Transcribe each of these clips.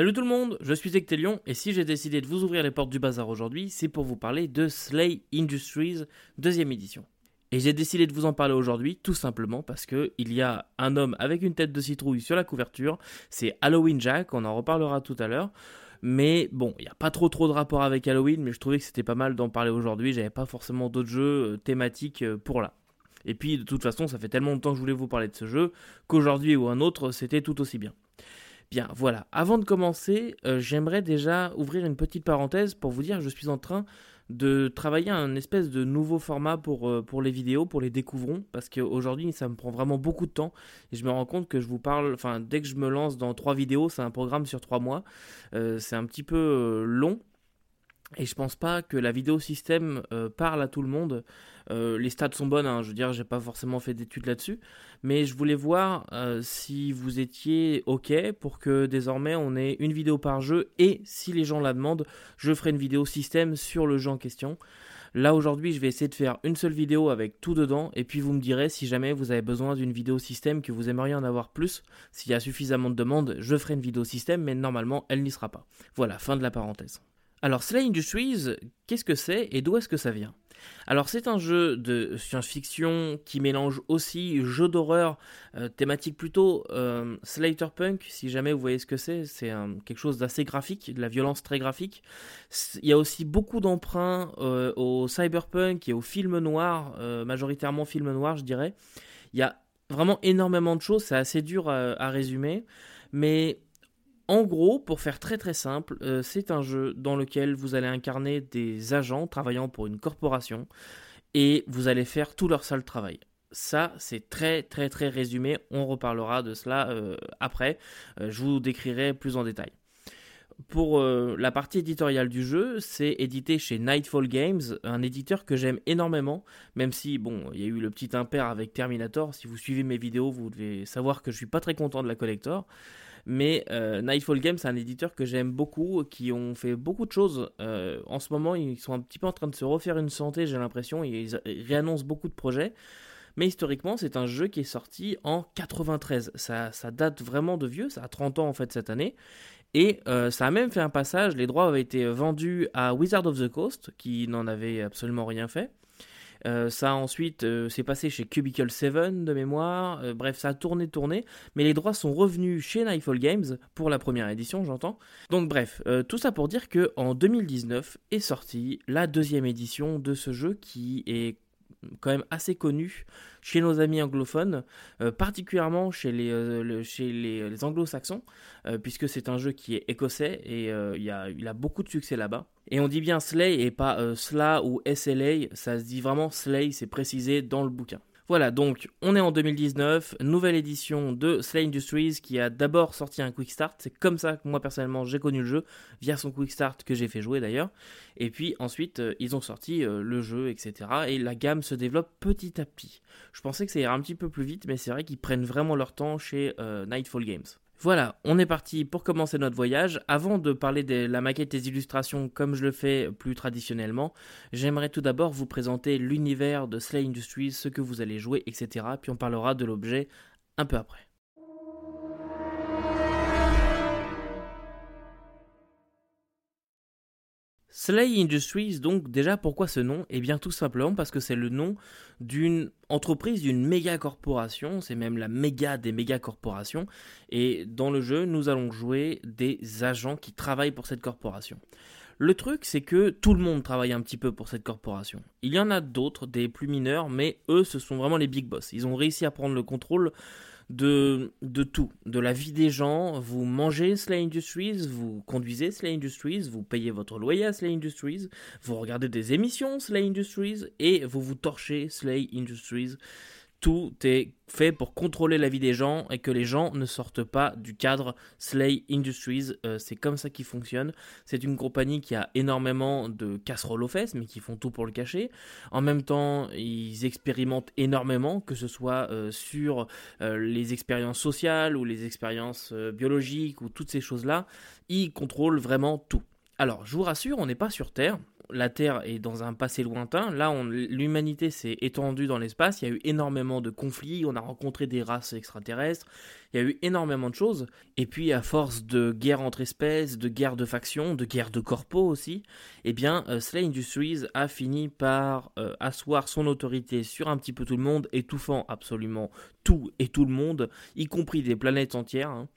Salut tout le monde, je suis Ectelion et si j'ai décidé de vous ouvrir les portes du bazar aujourd'hui, c'est pour vous parler de Slay Industries deuxième édition. Et j'ai décidé de vous en parler aujourd'hui tout simplement parce que il y a un homme avec une tête de citrouille sur la couverture, c'est Halloween Jack, on en reparlera tout à l'heure. Mais bon, il n'y a pas trop trop de rapport avec Halloween, mais je trouvais que c'était pas mal d'en parler aujourd'hui. J'avais pas forcément d'autres jeux euh, thématiques euh, pour là. Et puis de toute façon, ça fait tellement de temps que je voulais vous parler de ce jeu qu'aujourd'hui ou un autre, c'était tout aussi bien. Bien, voilà. Avant de commencer, euh, j'aimerais déjà ouvrir une petite parenthèse pour vous dire que je suis en train de travailler un espèce de nouveau format pour, euh, pour les vidéos, pour les découvrons, parce qu'aujourd'hui ça me prend vraiment beaucoup de temps et je me rends compte que je vous parle, enfin dès que je me lance dans trois vidéos, c'est un programme sur trois mois, euh, c'est un petit peu long et je pense pas que la vidéo système parle à tout le monde. Euh, les stats sont bonnes, hein, je veux dire, j'ai pas forcément fait d'études là-dessus, mais je voulais voir euh, si vous étiez ok pour que désormais on ait une vidéo par jeu et si les gens la demandent, je ferai une vidéo système sur le jeu en question. Là aujourd'hui, je vais essayer de faire une seule vidéo avec tout dedans et puis vous me direz si jamais vous avez besoin d'une vidéo système que vous aimeriez en avoir plus. S'il y a suffisamment de demandes, je ferai une vidéo système, mais normalement elle n'y sera pas. Voilà, fin de la parenthèse. Alors Slay Industries, qu'est-ce que c'est et d'où est-ce que ça vient? Alors c'est un jeu de science-fiction qui mélange aussi jeu d'horreur, euh, thématique plutôt euh, Punk, si jamais vous voyez ce que c'est, c'est quelque chose d'assez graphique, de la violence très graphique. Il y a aussi beaucoup d'emprunts euh, au cyberpunk et au film noir, euh, majoritairement film noir je dirais. Il y a vraiment énormément de choses, c'est assez dur à résumer, mais en gros, pour faire très très simple, euh, c'est un jeu dans lequel vous allez incarner des agents travaillant pour une corporation et vous allez faire tout leur sale travail. Ça, c'est très très très résumé. On reparlera de cela euh, après. Euh, je vous décrirai plus en détail. Pour la partie éditoriale du jeu, c'est édité chez Nightfall Games, un éditeur que j'aime énormément, même si, bon, il y a eu le petit impair avec Terminator. Si vous suivez mes vidéos, vous devez savoir que je suis pas très content de la collector. Mais euh, Nightfall Games, c'est un éditeur que j'aime beaucoup, qui ont fait beaucoup de choses. Euh, en ce moment, ils sont un petit peu en train de se refaire une santé, j'ai l'impression. Ils réannoncent beaucoup de projets. Mais historiquement, c'est un jeu qui est sorti en 93. Ça, ça, date vraiment de vieux, ça a 30 ans en fait cette année. Et euh, ça a même fait un passage, les droits avaient été vendus à Wizard of the Coast, qui n'en avait absolument rien fait. Euh, ça ensuite euh, s'est passé chez Cubicle 7 de mémoire. Euh, bref, ça a tourné, tourné. Mais les droits sont revenus chez Nightfall Games pour la première édition, j'entends. Donc bref, tout ça pour dire que en 2019 est sortie la deuxième édition de ce jeu qui est quand même assez connu chez nos amis anglophones, euh, particulièrement chez les, euh, chez les, anglo-saxons, euh, puisque c'est un jeu qui est écossais et il, a, il a beaucoup de succès là-bas. Et on dit bien Slay et pas Sla ou SLA, ça se dit vraiment Slay, c'est précisé dans le bouquin. Voilà, donc on est en 2019, nouvelle édition de Slay Industries qui a d'abord sorti un Quick Start. C'est comme ça que moi personnellement j'ai connu le jeu, via son Quick Start que j'ai fait jouer d'ailleurs. Et puis ensuite euh, ils ont sorti euh, le jeu, etc. Et la gamme se développe petit à petit. Je pensais que ça irait un petit peu plus vite, mais c'est vrai qu'ils prennent vraiment leur temps chez euh, Nightfall Games. Voilà, on est parti pour commencer notre voyage. Avant de parler de la maquette des illustrations comme je le fais plus traditionnellement, j'aimerais tout d'abord vous présenter l'univers de Slay Industries, ce que vous allez jouer, etc. Puis on parlera de l'objet un peu après. Slay Industries, donc déjà pourquoi ce nom? Eh bien tout simplement parce que c'est le nom d'une entreprise, d'une méga corporation, c'est même la méga des méga corporations, et dans le jeu nous allons jouer des agents qui travaillent pour cette corporation. Le truc c'est que tout le monde travaille un petit peu pour cette corporation. Il y en a d'autres, des plus mineurs, mais eux ce sont vraiment les big boss. Ils ont réussi à prendre le contrôle de, de tout, de la vie des gens. Vous mangez Slay Industries, vous conduisez Slay Industries, vous payez votre loyer à Slay Industries, vous regardez des émissions Slay Industries et vous vous torchez Slay Industries tout est fait pour contrôler la vie des gens et que les gens ne sortent pas du cadre Slay Industries. Euh, c'est comme ça qu'ils fonctionne. C'est une compagnie qui a énormément de casseroles aux fesses, mais qui font tout pour le cacher. En même temps, ils expérimentent énormément, que ce soit euh, sur euh, les expériences sociales ou les expériences biologiques ou toutes ces choses-là. Ils contrôlent vraiment tout. Alors, je vous rassure, on n'est pas sur Terre la Terre est dans un passé lointain. Là, l'humanité s'est étendue dans l'espace. Il y a eu énormément de conflits. On a rencontré des races extraterrestres. Il y a eu énormément de choses. Et puis, à force de guerres entre espèces, de guerres de factions, de guerres de corpos aussi, eh bien, euh, Slay Industries a fini par euh, asseoir son autorité sur un petit peu tout le monde, étouffant absolument tout et tout le monde, y compris des planètes entières. Hein.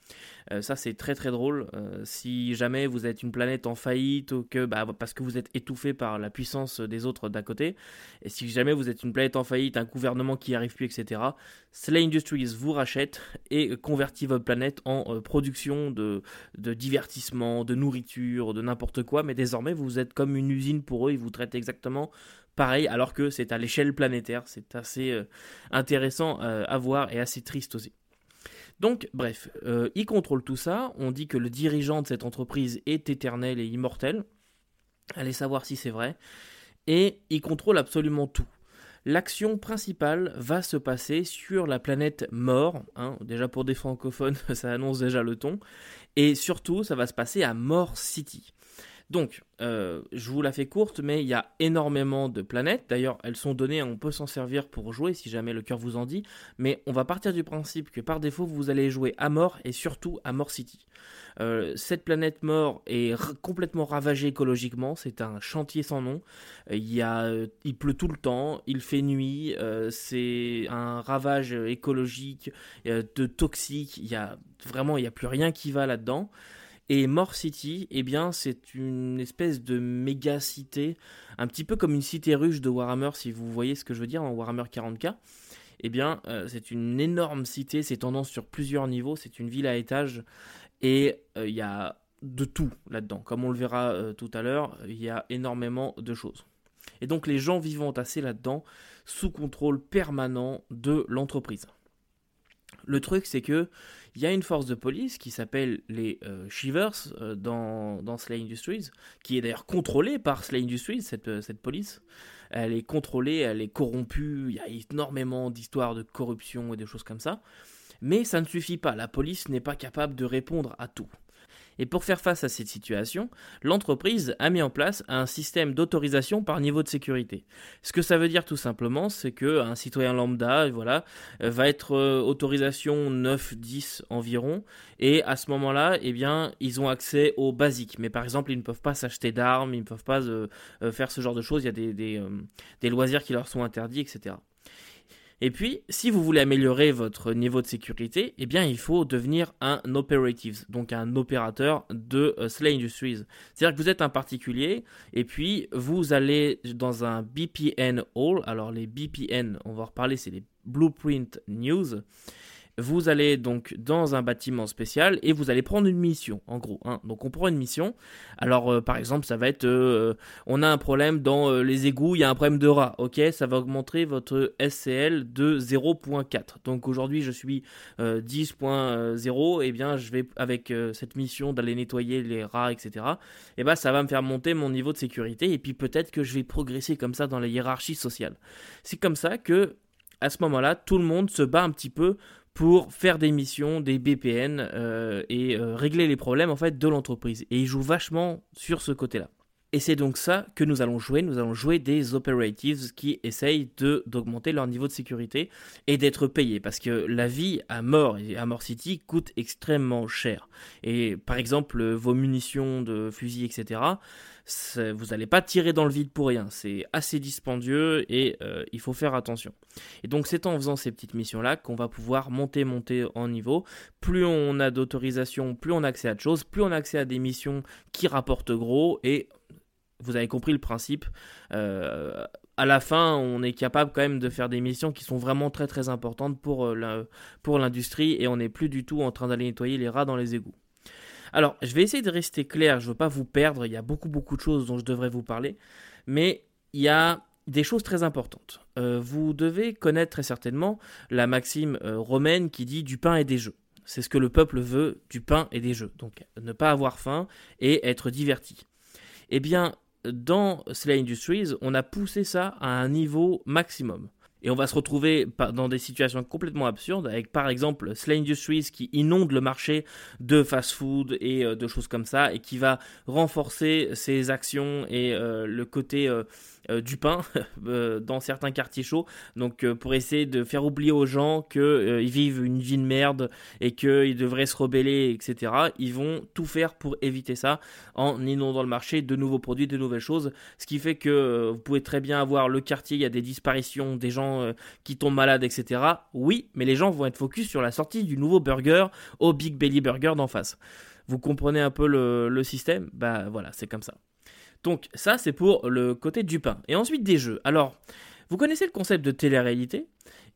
Euh, ça, c'est très très drôle. si jamais vous êtes une planète en faillite ou que, bah, parce que vous êtes étouffé par la puissance des autres d'à côté, et si jamais vous êtes une planète en faillite, un gouvernement qui n'y arrive plus, etc., Slay Industries vous rachète et convertit votre planète en euh, production de, de divertissement, de nourriture, de n'importe quoi, mais désormais vous êtes comme une usine pour eux, ils vous traitent exactement pareil, alors que c'est à l'échelle planétaire. C'est assez euh, intéressant euh, à voir et assez triste aussi. Donc, bref, ils contrôlent tout ça. On dit que le dirigeant de cette entreprise est éternel et immortel. Allez savoir si c'est vrai. Et il contrôle absolument tout. L'action principale va se passer sur la planète Mort. Hein. déjà pour des francophones, ça annonce déjà le ton. Et surtout, ça va se passer à Mort City. Donc, euh, je vous la fais courte, mais il y a énormément de planètes. D'ailleurs, elles sont données, on peut s'en servir pour jouer si jamais le cœur vous en dit. Mais on va partir du principe que par défaut, vous allez jouer à mort et surtout à Mort City. Euh, cette planète mort est complètement ravagée écologiquement, c'est un chantier sans nom. Euh, il, pleut tout le temps, il fait nuit, c'est un ravage écologique, de toxique, il y a vraiment il n'y a plus rien qui va là-dedans. Et Mort City, eh bien, c'est une espèce de méga cité, un petit peu comme une cité ruche de Warhammer, si vous voyez ce que je veux dire, en Warhammer 40k. Eh bien, c'est une énorme cité, c'est tendance sur plusieurs niveaux, c'est une ville à étages et euh, il y a de tout là-dedans. Comme on le verra euh, tout à l'heure, il y a énormément de choses. Et donc les gens vivant assez là-dedans sous contrôle permanent de l'entreprise. Le truc, c'est que il y a une force de police qui s'appelle les euh, Shivers dans, dans Slay Industries, qui est d'ailleurs contrôlée par Slay Industries, cette, cette police. Elle est contrôlée, elle est corrompue, il y a énormément d'histoires de corruption et des choses comme ça. Mais ça ne suffit pas, la police n'est pas capable de répondre à tout. Et pour faire face à cette situation, l'entreprise a mis en place un système d'autorisation par niveau de sécurité. Ce que ça veut dire tout simplement, c'est que un citoyen lambda, voilà, va être euh, autorisation 9-10 environ, et à ce moment-là, eh bien, ils ont accès aux basiques. Mais par exemple, ils ne peuvent pas s'acheter d'armes, ils ne peuvent pas euh, euh, faire ce genre de choses. Il y a des loisirs qui leur sont interdits, etc. Et puis, si vous voulez améliorer votre niveau de sécurité, eh bien, il faut devenir un operative, donc un opérateur de euh, Slay Industries. C'est-à-dire que vous êtes un particulier, et puis vous allez dans un BPN Hall. Alors, les BPN, on va en reparler, c'est les Blueprint News. Vous allez donc dans un bâtiment spécial et vous allez prendre une mission, en gros. Hein. Donc on prend une mission. Alors euh, par exemple, ça va être, euh, on a un problème dans euh, les égouts, il y a un problème de rat. Ok, ça va augmenter votre SCL de 0.4. Donc aujourd'hui, je suis 10.0. Et eh bien, je vais avec cette mission d'aller nettoyer les rats, etc. Et eh ben, ça va me faire monter mon niveau de sécurité et puis peut-être que je vais progresser comme ça dans la hiérarchie sociale. C'est comme ça que à ce moment-là, tout le monde se bat un petit peu pour faire des missions, des BPN euh, et euh, régler les problèmes en fait de l'entreprise. Et il joue vachement sur ce côté-là. Et c'est donc ça que nous allons jouer. Nous allons jouer des operatives qui essayent d'augmenter leur niveau de sécurité et d'être payés. Parce que la vie à mort et à Mort City coûte extrêmement cher. Et par exemple, vos munitions de fusil, etc., vous n'allez pas tirer dans le vide pour rien. C'est assez dispendieux et euh, il faut faire attention. Et donc c'est en faisant ces petites missions-là qu'on va pouvoir monter, monter en niveau. Plus on a d'autorisation, plus on a accès à de choses, plus on a accès à des missions qui rapportent gros et vous avez compris le principe. Euh, à la fin, on est capable quand même de faire des missions qui sont vraiment très très importantes pour euh, l'industrie et on n'est plus du tout en train d'aller nettoyer les rats dans les égouts. Alors, je vais essayer de rester clair, je ne veux pas vous perdre, il y a beaucoup beaucoup de choses dont je devrais vous parler, mais il y a des choses très importantes. Euh, vous devez connaître très certainement la maxime euh, romaine qui dit du pain et des jeux. C'est ce que le peuple veut, du pain et des jeux. Donc ne pas avoir faim et être diverti. Eh bien, dans Slay Industries, on a poussé ça à un niveau maximum. Et on va se retrouver dans des situations complètement absurdes, avec par exemple Slay Industries qui inonde le marché de fast-food et de choses comme ça, et qui va renforcer ses actions et le côté euh, du pain euh, dans certains quartiers chauds. Donc euh, pour essayer de faire oublier aux gens qu'ils vivent une vie de merde et qu'ils devraient se rebeller, etc. Ils vont tout faire pour éviter ça en inondant le marché de nouveaux produits, de nouvelles choses. Ce qui fait que vous pouvez très bien avoir le quartier, il y a des disparitions, des gens qui tombent malades, etc. Oui, mais les gens vont être focus sur la sortie du nouveau burger au Big Belly Burger d'en face. Vous comprenez un peu le, le système? Bah voilà, c'est comme ça. Donc ça, c'est pour le côté du pain. Et ensuite des jeux. Alors, vous connaissez le concept de télé-réalité?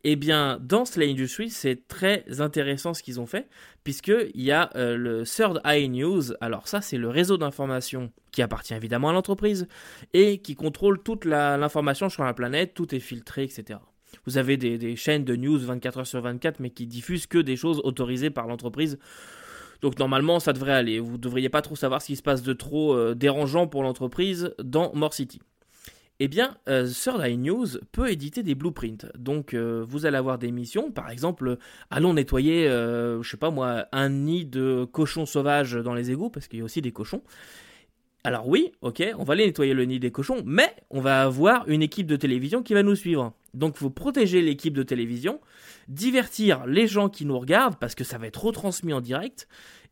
Eh bien, dans Slay Industries, c'est très intéressant ce qu'ils ont fait, puisqu'il y a euh, le Third Eye News. Alors, ça, c'est le réseau d'information qui appartient évidemment à l'entreprise et qui contrôle toute l'information sur la planète, tout est filtré, etc. Vous avez des, des, chaînes de news 24 heures sur 24, mais qui diffusent que des choses autorisées par l'entreprise. Donc normalement, ça devrait aller. Vous ne devriez pas trop savoir ce qui se passe de trop euh, dérangeant pour l'entreprise dans More City. Eh bien, euh, Third News peut éditer des blueprints. Donc, euh, vous allez avoir des missions, par exemple, allons nettoyer, je sais pas moi, un nid de cochons sauvages dans les égouts, parce qu'il y a aussi des cochons. Alors oui, ok, on va aller nettoyer le nid des cochons, mais on va avoir une équipe de télévision qui va nous suivre. Donc, il faut protéger l'équipe de télévision, divertir les gens qui nous regardent, parce que ça va être retransmis en direct,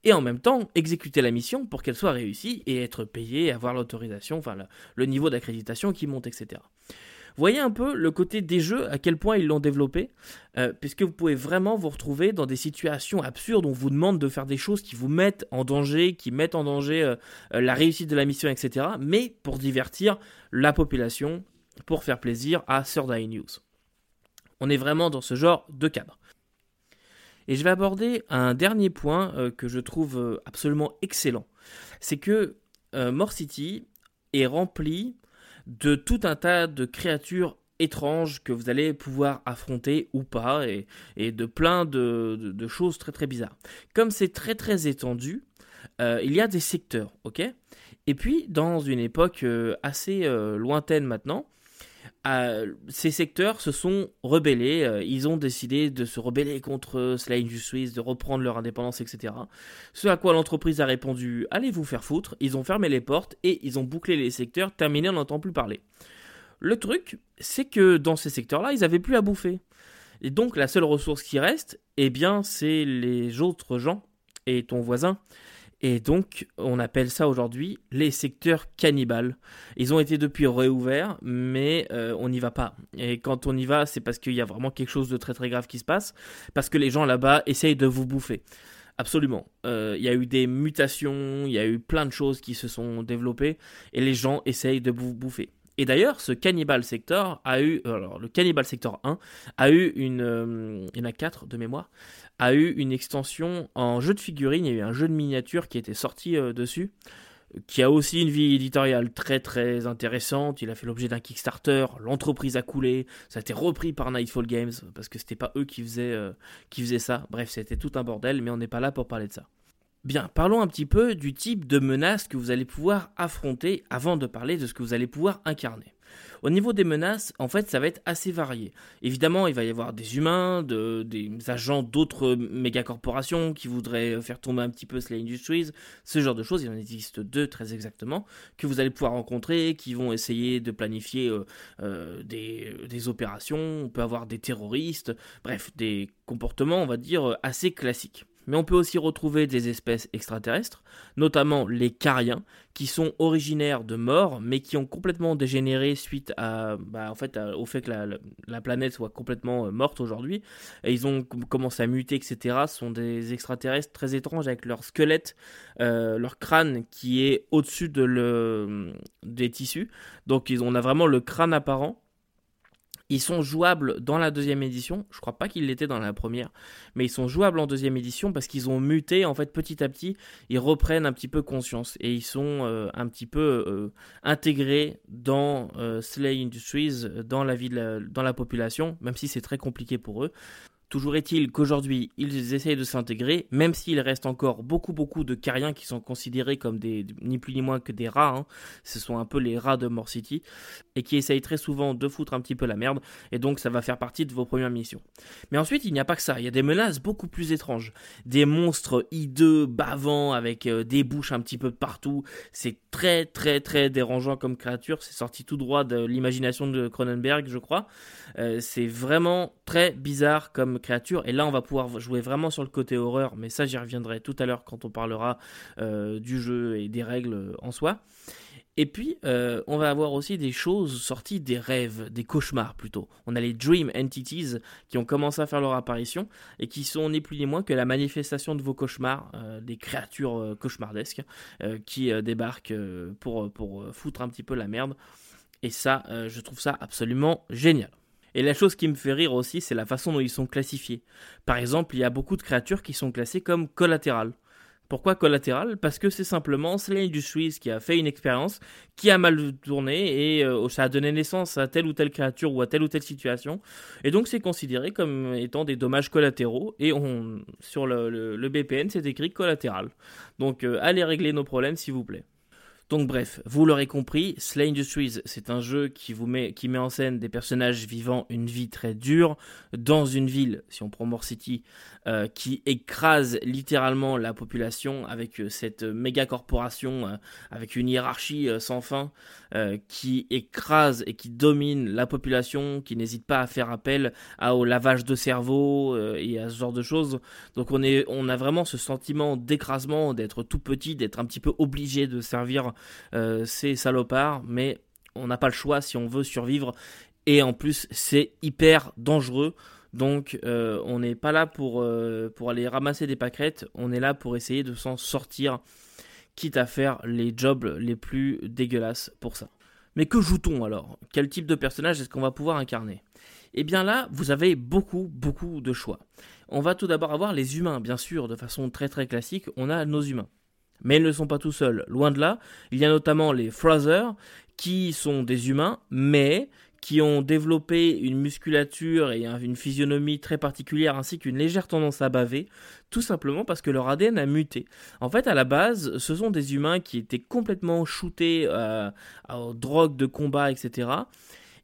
et en même temps exécuter la mission pour qu'elle soit réussie et être payé, avoir l'autorisation, enfin le, niveau d'accréditation qui monte, etc. Voyez un peu le côté des jeux, à quel point ils l'ont développé, euh, puisque vous pouvez vraiment vous retrouver dans des situations absurdes où on vous demande de faire des choses qui vous mettent en danger, qui mettent en danger euh, euh, la réussite de la mission, etc. Mais pour divertir la population, pour faire plaisir à Eye News. On est vraiment dans ce genre de cadre. Et je vais aborder un dernier point euh, que je trouve euh, absolument excellent. C'est que euh, More City est rempli de tout un tas de créatures étranges que vous allez pouvoir affronter ou pas et, de plein de, choses très très bizarres. Comme c'est très très étendu, il y a des secteurs, ok? Et puis dans une époque assez lointaine maintenant, ces secteurs se sont rebellés, euh, ils ont décidé de se rebeller contre Slay Industries, de reprendre leur indépendance, etc. Ce à quoi l'entreprise a répondu Allez vous faire foutre, ils ont fermé les portes et ils ont bouclé les secteurs, terminé, on n'entend plus parler. Le truc, c'est que dans ces secteurs-là, ils n'avaient plus à bouffer. Et donc la seule ressource qui reste, eh bien, c'est les autres gens et ton voisin et donc, on appelle ça aujourd'hui les secteurs cannibales. Ils ont été depuis réouverts, mais euh, on n'y va pas. Et quand on y va, c'est parce qu'il y a vraiment quelque chose de très très grave qui se passe, parce que les gens là-bas essayent de vous bouffer. Absolument. Euh, il y a eu des mutations, il y a eu plein de choses qui se sont développées, et les gens essayent de vous bouffer. Et d'ailleurs, ce Cannibal Sector a eu, alors le Cannibal Sector 1 a eu une, euh, il y en a 4 de mémoire, a eu une extension en jeu de figurines. Il y a eu un jeu de miniature qui était sorti euh, dessus, qui a aussi une vie éditoriale très très intéressante. Il a fait l'objet d'un Kickstarter. L'entreprise a coulé. Ça a été repris par Nightfall Games parce que c'était pas eux qui faisaient, euh, qui faisaient ça. Bref, c'était tout un bordel, mais on n'est pas là pour parler de ça. Bien, parlons un petit peu du type de menaces que vous allez pouvoir affronter avant de parler de ce que vous allez pouvoir incarner. Au niveau des menaces, en fait, ça va être assez varié. Évidemment, il va y avoir des humains, des agents d'autres mégacorporations qui voudraient faire tomber un petit peu Slay Industries, ce genre de choses. Il en existe deux très exactement que vous allez pouvoir rencontrer, qui vont essayer de planifier euh, euh, des, des opérations. On peut avoir des terroristes, bref, des comportements, on va dire, assez classiques mais on peut aussi retrouver des espèces extraterrestres, notamment les cariens, qui sont originaires de morts, mais qui ont complètement dégénéré suite bah, fait, au fait que la, planète soit complètement euh, morte aujourd'hui. Ils ont commencé à muter, etc. Ce sont des extraterrestres très étranges avec leur squelette, euh, leur crâne qui est au-dessus des tissus. Donc on a vraiment le crâne apparent ils sont jouables dans la deuxième édition. Je crois pas qu'ils l'étaient dans la première, mais ils sont jouables en deuxième édition parce qu'ils ont muté. En fait, petit à petit, ils reprennent un petit peu conscience et ils sont euh, un petit peu euh, intégrés dans euh, Slay Industries, dans la vie, dans la population, même si c'est très compliqué pour eux. Toujours est-il qu'aujourd'hui, ils essayent de s'intégrer, même s'il reste encore beaucoup beaucoup de cariens qui sont considérés comme des ni plus ni moins que des rats. Hein. Ce sont un peu les rats de More City et qui essayent très souvent de foutre un petit peu la merde. Et donc, ça va faire partie de vos premières missions. Mais ensuite, il n'y a pas que ça. Il y a des menaces beaucoup plus étranges, des monstres hideux, bavants, avec euh, des bouches un petit peu partout. C'est très très très dérangeant comme créature. C'est sorti tout droit de l'imagination de Cronenberg, je crois. Euh, c'est vraiment très bizarre comme créature. Et là, on va pouvoir jouer vraiment sur le côté horreur, mais ça, j'y reviendrai tout à l'heure quand on parlera euh, du jeu et des règles en soi. Et puis, euh, on va avoir aussi des choses sorties des rêves, des cauchemars plutôt. On a les Dream Entities qui ont commencé à faire leur apparition et qui sont ni plus ni moins que la manifestation de vos cauchemars, euh, des créatures cauchemardesques qui débarquent pour, pour foutre un petit peu la merde. Et ça, je trouve ça absolument génial. Et la chose qui me fait rire aussi, c'est la façon dont ils sont classifiés. Par exemple, il y a beaucoup de créatures qui sont classées comme collatérales. Pourquoi collatéral Parce que c'est simplement Slay Industries qui a fait une expérience qui a mal tourné et euh, ça a donné naissance à telle ou telle créature ou à telle ou telle situation. Et donc c'est considéré comme étant des dommages collatéraux et on, sur le, BPN c'est écrit collatéral. Donc euh, allez régler nos problèmes s'il vous plaît. Donc bref, vous l'aurez compris, Slay Industries, c'est un jeu qui vous met, qui met en scène des personnages vivant une vie très dure dans une ville, si on prend More City, euh, qui écrase littéralement la population avec euh, cette méga corporation, euh, avec une hiérarchie sans fin, qui écrase et qui domine la population, qui n'hésite pas à faire appel au lavage de cerveau et à ce genre de choses. Donc on, est, on a vraiment ce sentiment d'écrasement, d'être tout petit, d'être un petit peu obligé de servir ces salopards, mais on n'a pas le choix si on veut survivre. Et en plus, c'est hyper dangereux. Donc euh, on n'est pas là pour, euh, pour aller ramasser des pâquerettes, on est là pour essayer de s'en sortir, quitte à faire les jobs les plus dégueulasses pour ça. Mais que joue-t-on alors? Quel type de personnage est-ce qu'on va pouvoir incarner? Eh bien là, vous avez beaucoup, beaucoup de choix. On va tout d'abord avoir les humains, bien sûr, de façon très très classique, on a nos humains. Mais ils ne sont pas tout seuls, loin de là. Il y a notamment les Frozers, qui sont des humains, mais qui ont développé une musculature et une physionomie très particulière ainsi qu'une légère tendance à baver, tout simplement parce que leur ADN a muté. En fait, à la base, ce sont des humains qui étaient complètement shootés euh, aux drogues de combat, etc.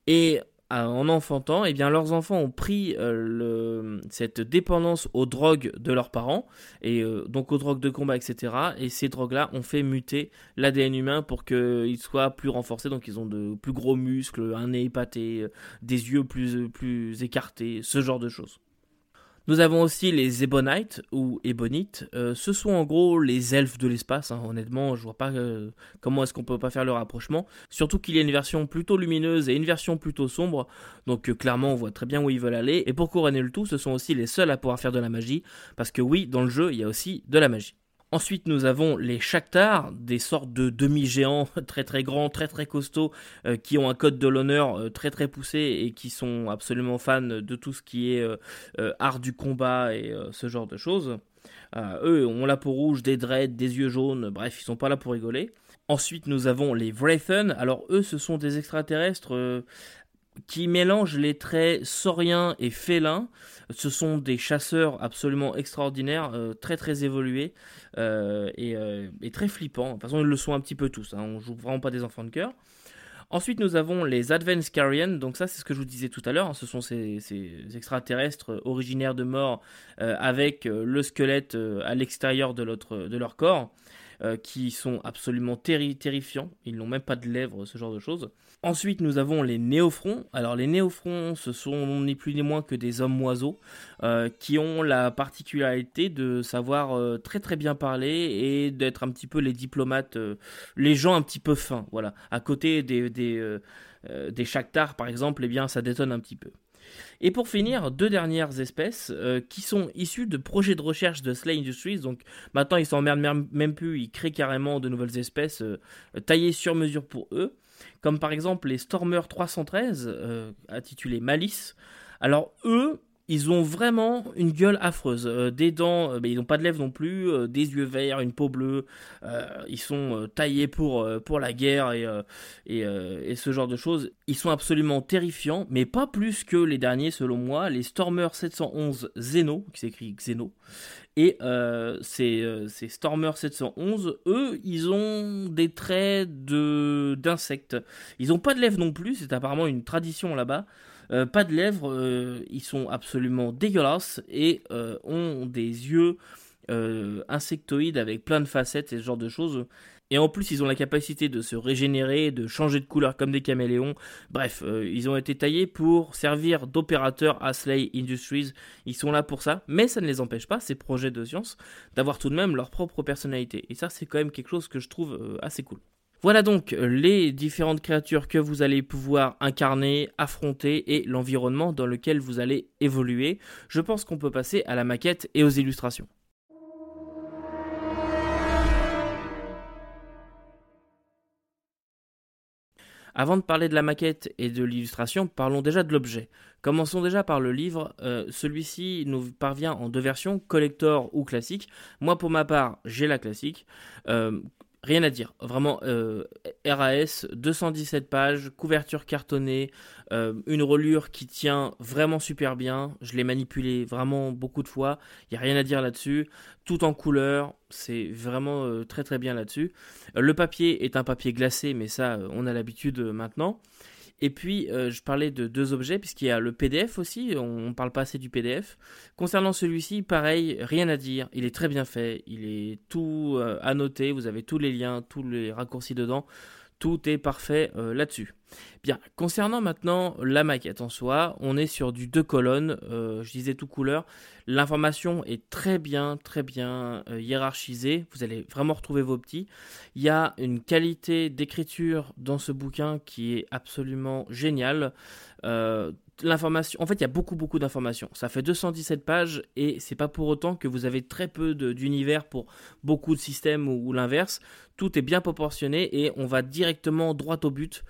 Et en enfantant, eh bien leurs enfants ont pris euh, cette dépendance aux drogues de leurs parents, et euh, donc aux drogues de combat, etc. Et ces drogues-là ont fait muter l'ADN humain pour qu'il soit plus renforcé, donc ils ont de plus gros muscles, un nez épaté, euh, des yeux plus, plus écartés, ce genre de choses. Nous avons aussi les Ebonites ou Ebonites. Euh, ce sont en gros les elfes de l'espace. Hein. Honnêtement, je vois pas euh, comment est-ce qu'on peut pas faire le rapprochement. Surtout qu'il y a une version plutôt lumineuse et une version plutôt sombre. Donc euh, clairement, on voit très bien où ils veulent aller. Et pour couronner le tout, ce sont aussi les seuls à pouvoir faire de la magie. Parce que oui, dans le jeu, il y a aussi de la magie. Ensuite, nous avons les Shakhtar, des sortes de demi-géants très très grands, très très costauds, euh, qui ont un code de l'honneur euh, très très poussé et qui sont absolument fans de tout ce qui est euh, art du combat et ce genre de choses. eux ont la peau rouge, des dreads, des yeux jaunes, bref, ils sont pas là pour rigoler. Ensuite, nous avons les Wraithen. Alors, eux, ce sont des extraterrestres qui mélangent les traits sauriens et félins. Ce sont des chasseurs absolument extraordinaires, très très évolués. Euh, euh, et, très flippant. De toute façon, ils le sont un petit peu tous. Hein. On joue vraiment pas des enfants de cœur. Ensuite, nous avons les Advanced Carrion. Donc ça, c'est ce que je vous disais tout à l'heure. Hein. Ce sont ces, extraterrestres originaires de mort euh, avec le squelette à l'extérieur de, leur corps. Euh, qui sont absolument terrifiants. Ils n'ont même pas de lèvres, ce genre de choses. Ensuite, nous avons les néophrons. Alors, les néophrons, ce sont ni plus ni moins que des hommes oiseaux euh, qui ont la particularité de savoir euh, très très bien parler et d'être un petit peu les diplomates, les gens un petit peu fins. Voilà. À côté des, des, des par exemple, eh bien, ça détonne un petit peu. Et pour finir, deux dernières espèces euh, qui sont issues de projets de recherche de Slay Industries. Donc maintenant, ils s'emmerdent même plus, ils créent carrément de nouvelles espèces euh, taillées sur mesure pour eux. Comme par exemple les Stormer 313, euh, intitulés Malice. Alors eux, ils ont vraiment une gueule affreuse. Euh, des dents, mais ils n'ont pas de lèvres non plus, des yeux verts, une peau bleue. ils sont taillés pour, pour la guerre et, et, ce genre de choses. Ils sont absolument terrifiants, mais pas plus que les derniers selon moi, les Stormer 711 Xeno, qui s'écrit Xeno. Et euh, ces, euh, ces, Stormer 711, eux, ils ont des traits d'insectes. Ils n'ont pas de lèvres non plus, c'est apparemment une tradition là-bas. Euh, pas de lèvres, ils sont absolument dégueulasses et ont des yeux insectoïdes avec plein de facettes et ce genre de choses. Et en plus, ils ont la capacité de se régénérer, de changer de couleur comme des caméléons. Bref, euh, ils ont été taillés pour servir d'opérateurs à Slay Industries. Ils sont là pour ça, mais ça ne les empêche pas, ces projets de science, d'avoir tout de même leur propre personnalité. Et ça, c'est quand même quelque chose que je trouve euh, assez cool. Voilà donc euh, les différentes créatures que vous allez pouvoir incarner, affronter et l'environnement dans lequel vous allez évoluer. Je pense qu'on peut passer à la maquette et aux illustrations. Avant de parler de la maquette et de l'illustration, parlons déjà de l'objet. Commençons déjà par le livre. Euh, celui-ci nous parvient en deux versions, collector ou classique. Moi, pour ma part, j'ai la classique. Euh, rien à dire. Vraiment, euh, RAS, 217 pages, couverture cartonnée, euh, une relure qui tient vraiment super bien. Je l'ai manipulé vraiment beaucoup de fois. Il n'y a rien à dire là-dessus. Tout en couleur, c'est vraiment euh, très très bien là-dessus. le papier est un papier glacé, mais ça, on a l'habitude maintenant. Et puis, euh, je parlais de deux objets, puisqu'il y a le PDF aussi, on ne parle pas assez du PDF. Concernant celui-ci, pareil, rien à dire, il est très bien fait, il est tout euh, annoté, vous avez tous les liens, tous les raccourcis dedans. Tout est parfait euh, là-dessus. Bien, concernant maintenant la maquette en soi, on est sur du deux colonnes, euh, je disais tout couleur. L'information est très bien, très bien euh, hiérarchisée. Vous allez vraiment retrouver vos petits. Il y a une qualité d'écriture dans ce bouquin qui est absolument géniale l'information. En fait, il y a beaucoup, beaucoup d'informations. Ça fait 217 pages et c'est pas pour autant que vous avez très peu d'univers pour beaucoup de systèmes ou, l'inverse. Tout est bien proportionné et on va directement droit au but.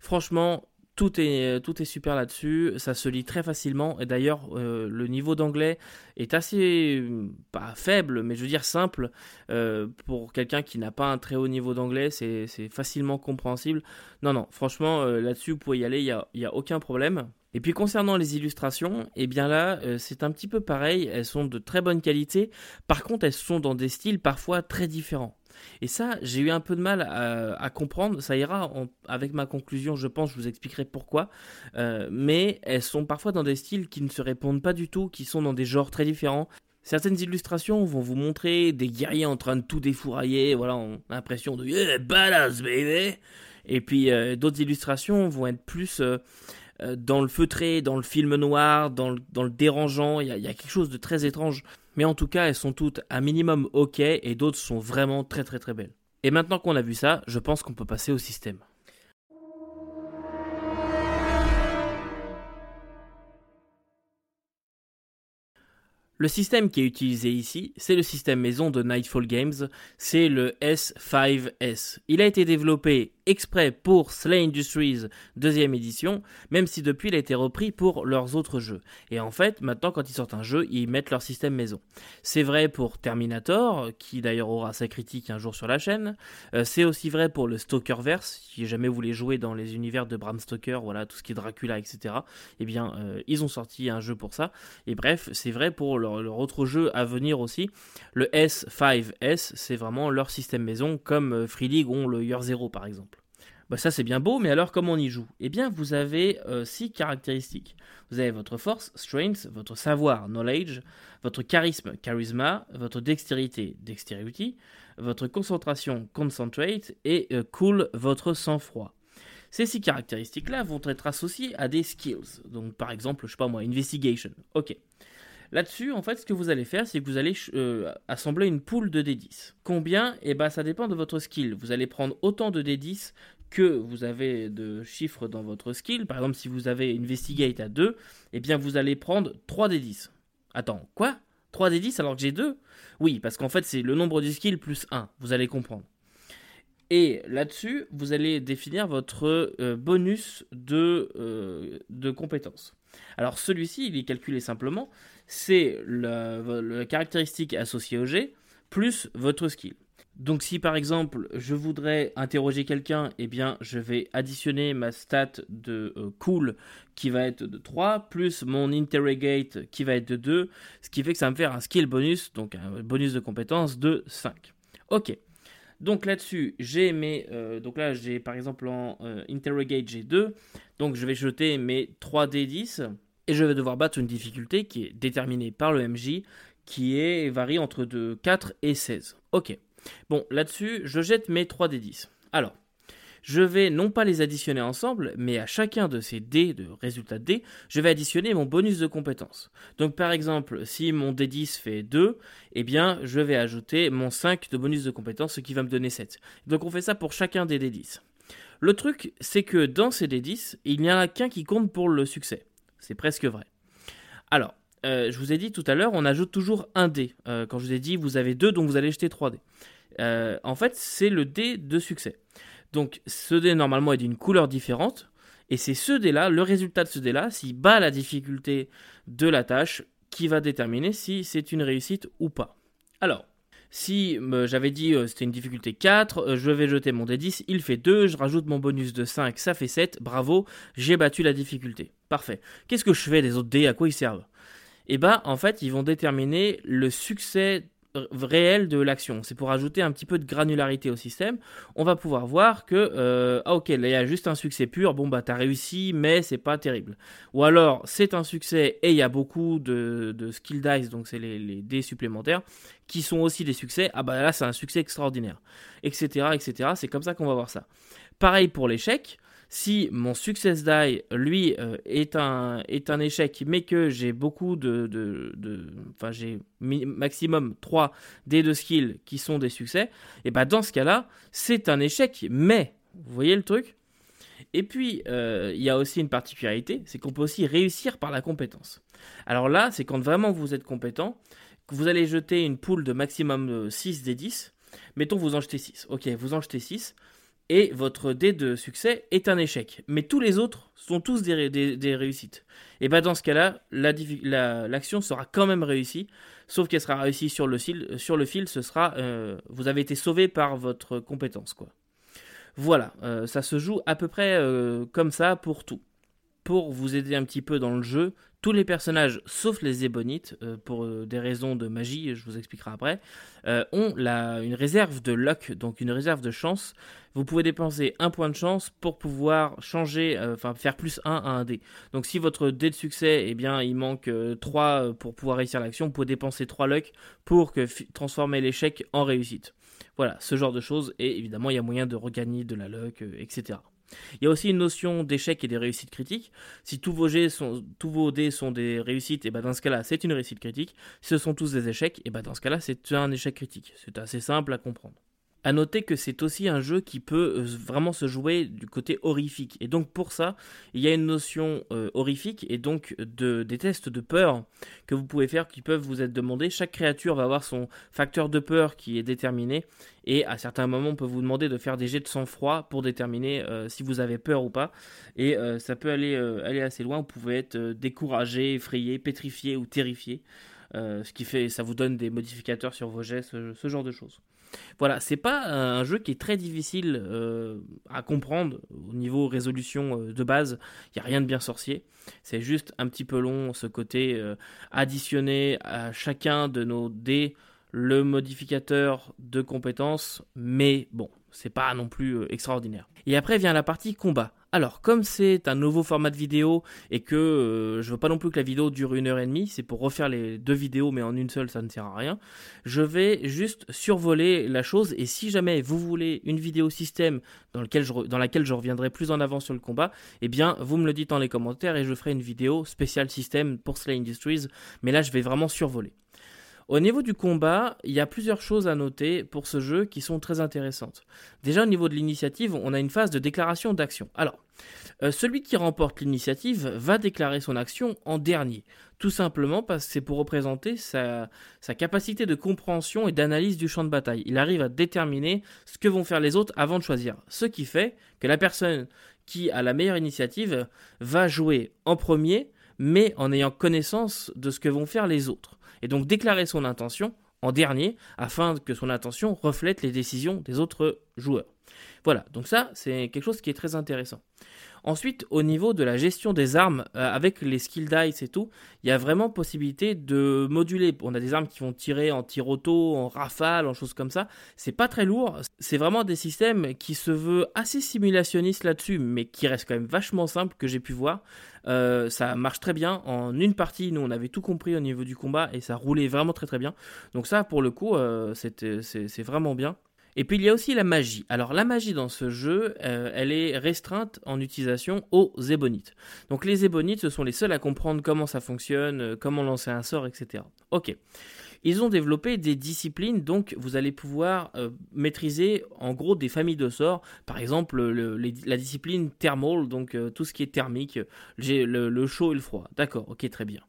Franchement, tout est, tout est super là-dessus, ça se lit très facilement et d'ailleurs euh, le niveau d'anglais est assez, pas faible, mais je veux dire simple. Euh, pour quelqu'un qui n'a pas un très haut niveau d'anglais, c'est facilement compréhensible. Non, non, franchement euh, là-dessus vous pouvez y aller, il n'y a, y a aucun problème. Et puis concernant les illustrations, eh bien là, euh, c'est un petit peu pareil, elles sont de très bonne qualité, par contre elles sont dans des styles parfois très différents. Et ça, j'ai eu un peu de mal à, comprendre, ça ira avec ma conclusion, je pense, je vous expliquerai pourquoi, euh, mais elles sont parfois dans des styles qui ne se répondent pas du tout, qui sont dans des genres très différents. Certaines illustrations vont vous montrer des guerriers en train de tout défourailler, voilà, on a l'impression de yeah, badass baby. Et puis euh, d'autres illustrations vont être plus dans le feutré, dans le film noir, dans le, dérangeant. Il y, a, y, a, quelque chose de très étrange. Mais en tout cas, elles sont toutes un minimum ok et d'autres sont vraiment très très très belles. Et maintenant qu'on a vu ça, je pense qu'on peut passer au système. Le système qui est utilisé ici, c'est le système maison de Nightfall Games, c'est le S5S. Il a été développé exprès pour Slay Industries deuxième édition, même si depuis il a été repris pour leurs autres jeux. Et en fait, maintenant quand ils sortent un jeu, ils mettent leur système maison. C'est vrai pour Terminator, qui d'ailleurs aura sa critique un jour sur la chaîne. Euh, c'est aussi vrai pour le Stalkerverse, si jamais vous voulez jouer dans les univers de Bram Stoker, voilà, tout ce qui est Dracula, etc. Eh bien, euh, ils ont sorti un jeu pour ça. Et bref, c'est vrai pour leur, leur, autre jeu à venir aussi. Le S5S, c'est vraiment leur système maison, comme euh, Free League ont le Year Zero par exemple. Bah, ça c'est bien beau, mais alors comment on y joue? Eh bien vous avez euh, six caractéristiques. Vous avez votre force, strength, votre savoir, knowledge, votre charisme, charisma, votre dextérité, dexterity, votre concentration, concentrate, et euh, cool, votre sang-froid. Ces six caractéristiques-là vont être associées à des skills. Donc par exemple, je sais pas moi, investigation. Ok. Là-dessus, en fait, ce que vous allez faire, c'est que vous allez euh, assembler une poule de D10. Combien? Eh bien, ça dépend de votre skill. Vous allez prendre autant de D10 que vous avez de chiffres dans votre skill, par exemple si vous avez Investigate à 2, eh bien vous allez prendre 3 des 10. Attends, quoi? 3 des 10 alors que j'ai 2 Oui, parce qu'en fait c'est le nombre de skills plus 1, vous allez comprendre. Et là-dessus, vous allez définir votre euh, bonus de, euh, de compétences. Alors celui-ci, il est calculé simplement, c'est la, la caractéristique associée au jet plus votre skill. Donc si par exemple je voudrais interroger quelqu'un, eh bien je vais additionner ma stat de euh, cool qui va être de 3 plus mon interrogate qui va être de 2, ce qui fait que ça va me faire un skill bonus, donc un bonus de compétence de 5. Ok. Donc là-dessus, j'ai mes euh, donc là j'ai par exemple en euh, interrogate j'ai 2, donc je vais jeter mes 3 D10 et je vais devoir battre une difficulté qui est déterminée par le MJ qui est varie entre de 4 et 16. Ok. Bon, là-dessus, je jette mes 3 d 10. Alors, je vais non pas les additionner ensemble, mais à chacun de ces dés de résultat D, je vais additionner mon bonus de compétence. Donc par exemple, si mon D10 fait 2, eh bien je vais ajouter mon 5 de bonus de compétence, ce qui va me donner 7. Donc on fait ça pour chacun des D10. Le truc, c'est que dans ces D10, il n'y en a qu'un qui compte pour le succès. C'est presque vrai. Alors, euh, je vous ai dit tout à l'heure, on ajoute toujours un dé. Euh, quand je vous ai dit, vous avez deux, donc vous allez jeter 3 dés. Euh, en fait, c'est le dé de succès. Donc, ce dé, normalement, est d'une couleur différente. Et c'est ce dé-là, le résultat de ce dé-là, s'il bat la difficulté de la tâche, qui va déterminer si c'est une réussite ou pas. Alors, si j'avais dit c'était une difficulté 4, je vais jeter mon D10, il fait 2, je rajoute mon bonus de 5, ça fait 7, bravo, j'ai battu la difficulté. Parfait. Qu'est-ce que je fais des autres dés? À quoi ils servent? Et bah en fait ils vont déterminer le succès réel de l'action. C'est pour ajouter un petit peu de granularité au système. On va pouvoir voir que euh, ah ok là il y a juste un succès pur. Bon bah t'as réussi mais c'est pas terrible. Ou alors c'est un succès et il y a beaucoup de, de skill dice donc c'est les, les dés supplémentaires qui sont aussi des succès. Ah bah là c'est un succès extraordinaire, etc etc. C'est comme ça qu'on va voir ça. Pareil pour l'échec si mon success die, lui, euh, est, un, est un échec, mais que j'ai beaucoup de... Enfin, j'ai maximum 3 dés de skill qui sont des succès, et bah dans ce cas-là, c'est un échec, mais... Vous voyez le truc? Et puis, euh, il y a aussi une particularité, c'est qu'on peut aussi réussir par la compétence. Alors là, c'est quand vraiment vous êtes compétent, que vous allez jeter une poule de maximum 6 des 10. Mettons, vous en jetez 6. Ok, vous en jetez 6 et votre dé de succès est un échec. Mais tous les autres sont tous des, réussites. Et bien dans ce cas-là, l'action sera quand même réussie, sauf qu'elle sera réussie sur le, fil, sur le fil, ce sera euh, vous avez été sauvé par votre compétence. quoi. Voilà, euh, ça se joue à peu près euh, comme ça pour tout. Pour vous aider un petit peu dans le jeu, tous les personnages, sauf les ébonites, euh, pour euh, des raisons de magie, je vous expliquerai après, euh, ont une réserve de luck, donc une réserve de chance. Vous pouvez dépenser un point de chance pour pouvoir changer, enfin faire plus 1 à un dé. Donc si votre dé de succès, eh bien, il manque 3 pour pouvoir réussir l'action, vous pouvez dépenser 3 luck pour que, transformer l'échec en réussite. Voilà, ce genre de choses, et évidemment, il y a moyen de regagner de la luck, etc. Il y a aussi une notion d'échec et des réussites critiques. Si tous vos, sont, tous vos dés sont des réussites, et ben dans ce cas-là, c'est une réussite critique. Si ce sont tous des échecs, et ben dans ce cas-là, c'est un échec critique. C'est assez simple à comprendre. À noter que c'est aussi un jeu qui peut euh, vraiment se jouer du côté horrifique. Et donc pour ça, il y a une notion euh, horrifique et donc de, des tests de peur que vous pouvez faire qui peuvent vous être demandés. Chaque créature va avoir son facteur de peur qui est déterminé. Et à certains moments, on peut vous demander de faire des jets de sang-froid pour déterminer euh, si vous avez peur ou pas. Et ça peut aller, aller assez loin. Vous pouvez être découragé, effrayé, pétrifié ou terrifié. ce qui fait, ça vous donne des modificateurs sur vos jets, ce genre de choses. Voilà, c'est pas un jeu qui est très difficile euh, à comprendre au niveau résolution euh, de base. Il y a rien de bien sorcier. C'est juste un petit peu long ce côté euh, additionner à chacun de nos dés le modificateur de compétences, mais bon, c'est pas non plus extraordinaire. Et après vient la partie combat. Alors, comme c'est un nouveau format de vidéo et que euh, je veux pas non plus que la vidéo dure une heure et demie, c'est pour refaire les deux vidéos mais en une seule, ça ne sert à rien. Je vais juste survoler la chose et si jamais vous voulez une vidéo système dans, dans laquelle je reviendrai plus en avant sur le combat, eh bien, vous me le dites dans les commentaires et je ferai une vidéo spéciale système pour Slay Industries. Mais là, je vais vraiment survoler. Au niveau du combat, il y a plusieurs choses à noter pour ce jeu qui sont très intéressantes. Déjà au niveau de l'initiative, on a une phase de déclaration d'action. Alors, euh, celui qui remporte l'initiative va déclarer son action en dernier, tout simplement parce que c'est pour représenter sa, sa capacité de compréhension et d'analyse du champ de bataille. Il arrive à déterminer ce que vont faire les autres avant de choisir, ce qui fait que la personne qui a la meilleure initiative va jouer en premier mais en ayant connaissance de ce que vont faire les autres. Et donc déclarer son intention en dernier, afin que son intention reflète les décisions des autres joueurs. Voilà, donc ça, c'est quelque chose qui est très intéressant. Ensuite, au niveau de la gestion des armes, euh, avec les skill dice et tout, il y a vraiment possibilité de moduler. On a des armes qui vont tirer en tir auto, en rafale, en choses comme ça. C'est pas très lourd. C'est vraiment des systèmes qui se veulent assez simulationnistes là-dessus, mais qui restent quand même vachement simples que j'ai pu voir. Euh, ça marche très bien. En une partie, nous, on avait tout compris au niveau du combat et ça roulait vraiment très très bien. Donc ça, pour le coup, euh, c'est vraiment bien. Et puis il y a aussi la magie. Alors la magie dans ce jeu, euh, elle est restreinte en utilisation aux ébonites. Donc les ébonites, ce sont les seuls à comprendre comment ça fonctionne, euh, comment lancer un sort, etc. Ok. Ils ont développé des disciplines, donc vous allez pouvoir euh, maîtriser en gros des familles de sorts. Par exemple, la discipline thermal, donc tout ce qui est thermique, le, le chaud et le froid. D'accord, ok, très bien.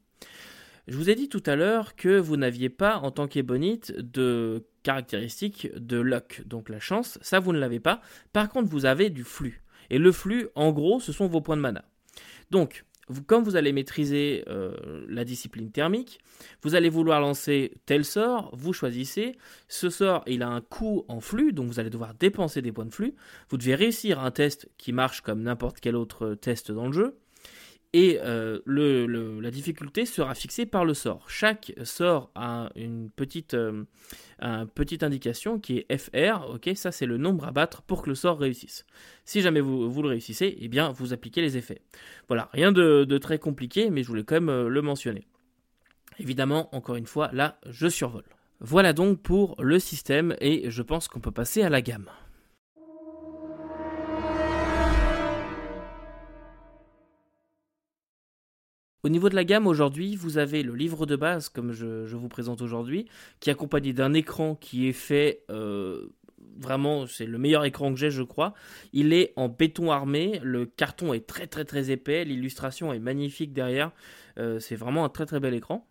Je vous ai dit tout à l'heure que vous n'aviez pas en tant qu'ébonite de caractéristiques de luck, donc la chance, ça vous ne l'avez pas. Par contre, vous avez du flux. Et le flux, en gros, ce sont vos points de mana. Donc, comme vous allez maîtriser euh, la discipline thermique, vous allez vouloir lancer tel sort, vous choisissez. Ce sort, il a un coût en flux, donc vous allez devoir dépenser des points de flux. Vous devez réussir un test qui marche comme n'importe quel autre test dans le jeu et euh, la difficulté sera fixée par le sort. Chaque sort a une petite, euh, indication qui est FR, ok, ça c'est le nombre à battre pour que le sort réussisse. Si jamais vous, vous le réussissez, eh bien vous appliquez les effets. Voilà, rien de, très compliqué, mais je voulais quand même euh, le mentionner. Évidemment, encore une fois, là, je survole. Voilà donc pour le système, et je pense qu'on peut passer à la gamme. Au niveau de la gamme, aujourd'hui, vous avez le livre de base, comme je, vous présente aujourd'hui, qui est accompagné d'un écran qui est fait euh, vraiment, c'est le meilleur écran que j'ai, je crois. Il est en béton armé, le carton est très très très épais, l'illustration est magnifique derrière. Euh, c'est vraiment un très très bel écran.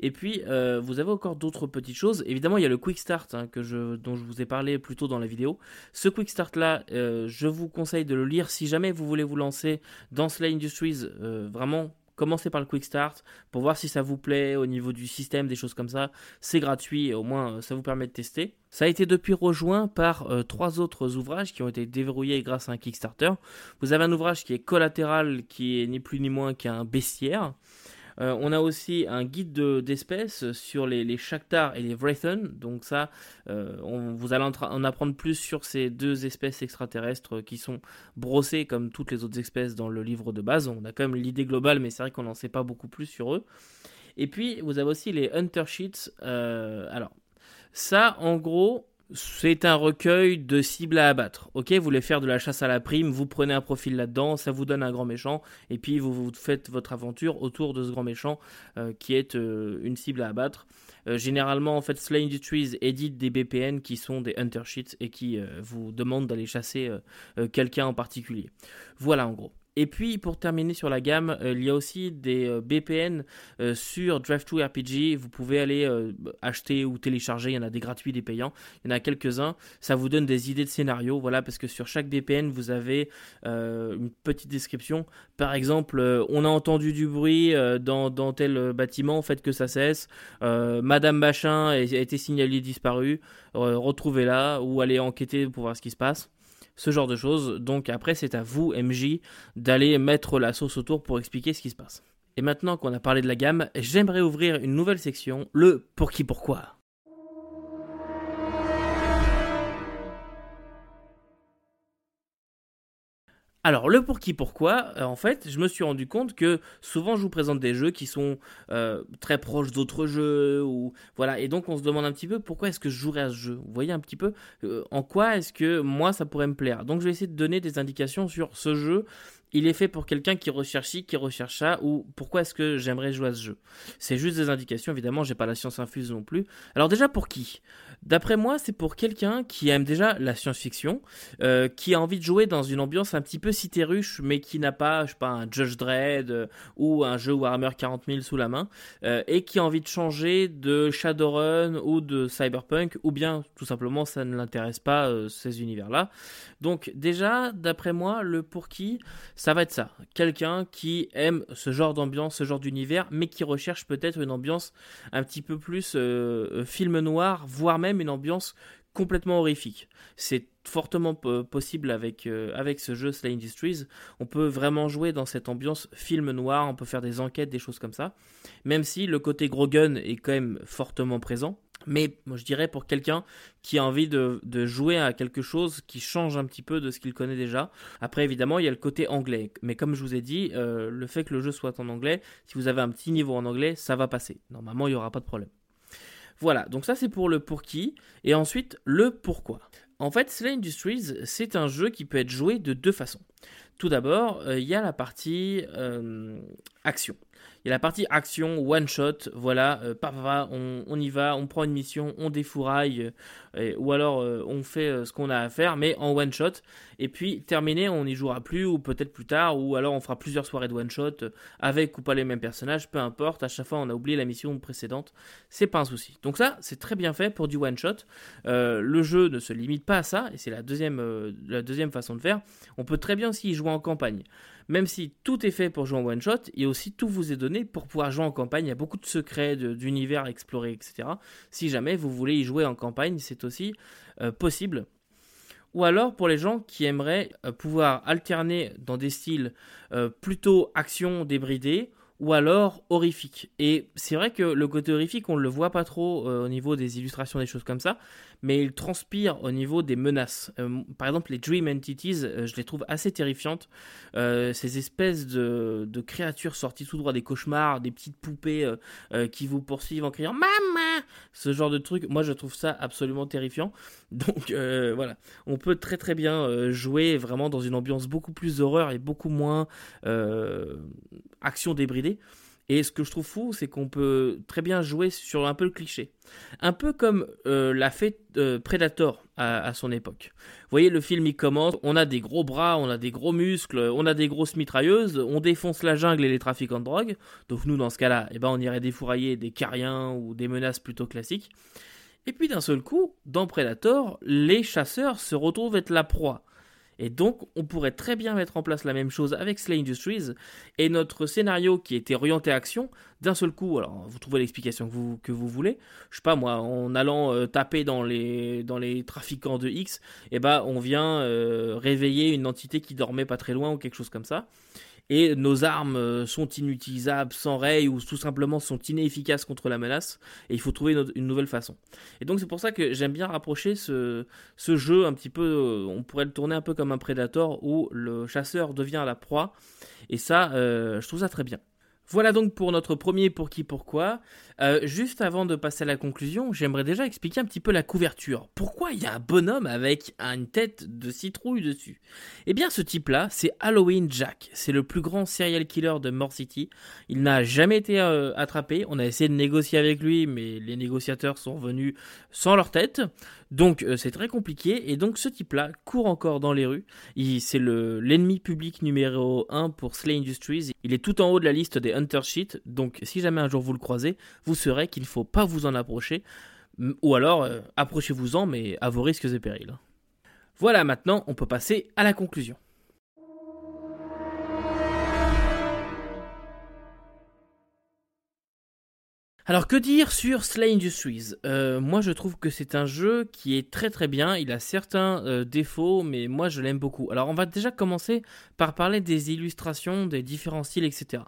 Et puis, euh, vous avez encore d'autres petites choses. Évidemment, il y a le Quick Start hein, que je, dont je vous ai parlé plus tôt dans la vidéo. Ce Quick Start là, je vous conseille de le lire si jamais vous voulez vous lancer dans Slay Industries. vraiment, commencez par le Quick Start pour voir si ça vous plaît au niveau du système, des choses comme ça. C'est gratuit au moins euh, ça vous permet de tester. Ça a été depuis rejoint par euh, trois autres ouvrages qui ont été déverrouillés grâce à un Kickstarter. Vous avez un ouvrage qui est collatéral, qui est ni plus ni moins qu'un bestiaire. Euh, on a aussi un guide d'espèces sur les, les et les Wraithen. Donc ça, euh, on, vous allez en, apprendre plus sur ces deux espèces extraterrestres qui sont brossées comme toutes les autres espèces dans le livre de base. On a quand même l'idée globale, mais c'est vrai qu'on n'en sait pas beaucoup plus sur eux. Et puis, vous avez aussi les Hunter Sheets. Euh, alors, ça, en gros, c'est un recueil de cibles à abattre. Ok, vous voulez faire de la chasse à la prime, vous prenez un profil là-dedans, ça vous donne un grand méchant, et puis vous, vous faites votre aventure autour de ce grand méchant euh, qui est euh, une cible à abattre. Euh, généralement, en fait, Slay Industries édite des BPN qui sont des Hunter Sheets et qui vous demandent d'aller chasser quelqu'un en particulier. Voilà en gros. Et puis pour terminer sur la gamme, euh, il y a aussi des euh, BPN euh, sur Drive2 RPG. Vous pouvez aller acheter ou télécharger. Il y en a des gratuits, des payants. Il y en a quelques-uns. Ça vous donne des idées de scénario. Voilà, parce que sur chaque BPN, vous avez une petite description. Par exemple, on a entendu du bruit dans, dans, tel bâtiment. Faites que ça cesse. Madame Machin a été signalée disparue. Retrouvez-la ou allez enquêter pour voir ce qui se passe ce genre de choses. Donc après, c'est à vous, MJ, d'aller mettre la sauce autour pour expliquer ce qui se passe. Et maintenant qu'on a parlé de la gamme, j'aimerais ouvrir une nouvelle section, le pour qui pourquoi. Alors, le pour qui, pourquoi, euh, en fait, je me suis rendu compte que souvent je vous présente des jeux qui sont euh, très proches d'autres jeux, ou voilà, et donc on se demande un petit peu pourquoi est-ce que je jouerais à ce jeu. Vous voyez un petit peu euh, en quoi est-ce que moi ça pourrait me plaire. Donc, je vais essayer de donner des indications sur ce jeu il est fait pour quelqu'un qui recherche qui recherche ça, ou pourquoi est-ce que j'aimerais jouer à ce jeu. C'est juste des indications, évidemment, j'ai pas la science infuse non plus. Alors déjà pour qui? D'après moi, c'est pour quelqu'un qui aime déjà la science-fiction, euh, qui a envie de jouer dans une ambiance un petit peu cité-ruche, mais qui n'a pas, je sais pas, un Judge Dredd euh, ou un jeu Warhammer 40 000 sous la main, euh, et qui a envie de changer de Shadowrun ou de Cyberpunk, ou bien tout simplement ça ne l'intéresse pas ces univers-là. Donc déjà, d'après moi, le pour qui, ça va être ça. Quelqu'un qui aime ce genre d'ambiance, ce genre d'univers, mais qui recherche peut-être une ambiance un petit peu plus film noir, voire même une ambiance complètement horrifique. C'est fortement possible avec, euh, avec ce jeu Slay Industries. On peut vraiment jouer dans cette ambiance film noir, on peut faire des enquêtes, des choses comme ça. Même si le côté gros gun est quand même fortement présent. Mais moi, je dirais pour quelqu'un qui a envie de, jouer à quelque chose qui change un petit peu de ce qu'il connaît déjà. Après, évidemment, il y a le côté anglais. Mais comme je vous ai dit, euh, le fait que le jeu soit en anglais, si vous avez un petit niveau en anglais, ça va passer. Normalement, il n'y aura pas de problème. Voilà, donc ça c'est pour le pour qui. Et ensuite, le pourquoi. En fait, Slay Industries, c'est un jeu qui peut être joué de deux façons. Tout d'abord, euh, il y a la partie euh, action. Il y a la partie action, one shot, voilà, euh, on, on, y va, on prend une mission, on défouraille, ou alors on fait ce qu'on a à faire, mais en one shot. Et puis terminé, on n'y jouera plus, ou peut-être plus tard, ou alors on fera plusieurs soirées de one shot avec ou pas les mêmes personnages, peu importe. À chaque fois, on a oublié la mission précédente, c'est pas un souci. Donc ça, c'est très bien fait pour du one shot. le jeu ne se limite pas à ça, et c'est la deuxième, la deuxième façon de faire. On peut très bien aussi y jouer en campagne. Même si tout est fait pour jouer en one shot, et aussi tout vous est donné pour pouvoir jouer en campagne. Il y a beaucoup de secrets, d'univers à explorer, etc. Si jamais vous voulez y jouer en campagne, c'est aussi euh, possible. Ou alors pour les gens qui aimeraient euh, pouvoir alterner dans des styles euh, plutôt action débridée ou alors horrifique. Et c'est vrai que le côté horrifique, on le voit pas trop au niveau des illustrations, des choses comme ça, mais il transpire au niveau des menaces. Euh, par exemple, les Dream Entities, euh, je les trouve assez terrifiantes. Euh, ces espèces de, créatures sorties tout droit des cauchemars, des petites poupées qui vous poursuivent en criant Maman Ce genre de truc, moi je trouve ça absolument terrifiant. Donc voilà, on peut très très bien jouer vraiment dans une ambiance beaucoup plus horreur et beaucoup moins action débridée. Et ce que je trouve fou, c'est qu'on peut très bien jouer sur un peu le cliché. Un peu comme euh, l'a fait euh, Predator à, son époque. Vous voyez, le film il commence, on a des gros bras, on a des gros muscles, on a des grosses mitrailleuses, on défonce la jungle et les trafiquants de drogue. Donc nous, dans ce cas-là, eh ben, on irait défourailler des cariens ou des menaces plutôt classiques. Et puis d'un seul coup, dans Predator, les chasseurs se retrouvent être la proie. Et donc, on pourrait très bien mettre en place la même chose avec Slay Industries. Et notre scénario qui était orienté action, d'un seul coup, alors vous trouvez l'explication que vous, que vous voulez, je sais pas moi, en allant euh, taper dans les, dans les trafiquants de X, et eh ben, on vient euh, réveiller une entité qui dormait pas très loin ou quelque chose comme ça et nos armes euh, sont inutilisables sans ray ou tout simplement sont inefficaces contre la menace et il faut trouver une, nouvelle façon. Et donc c'est pour ça que j'aime bien rapprocher ce, ce jeu un petit peu, euh, on pourrait le tourner un peu comme un Predator où le chasseur devient la proie et ça euh, je trouve ça très bien. Voilà donc pour notre premier pour qui pourquoi. Euh, juste avant de passer à la conclusion, j'aimerais déjà expliquer un petit peu la couverture. Pourquoi il y a un bonhomme avec une tête de citrouille dessus? Eh bien ce type-là, c'est Halloween Jack. C'est le plus grand serial killer de Mort City. Il n'a jamais été euh, attrapé. On a essayé de négocier avec lui, mais les négociateurs sont venus sans leur tête. Donc euh, c'est très compliqué et donc ce type-là court encore dans les rues. C'est l'ennemi public numéro 1 pour Slay Industries. Il est tout en haut de la liste des Sheet. Donc si jamais un jour vous le croisez, vous saurez qu'il ne faut pas vous en approcher. Ou alors euh, approchez-vous-en mais à vos risques et périls. Voilà maintenant on peut passer à la conclusion. Alors que dire sur Slay Industries euh, Moi je trouve que c'est un jeu qui est très très bien, il a certains euh, défauts mais moi je l'aime beaucoup. Alors on va déjà commencer par parler des illustrations, des différents styles, etc.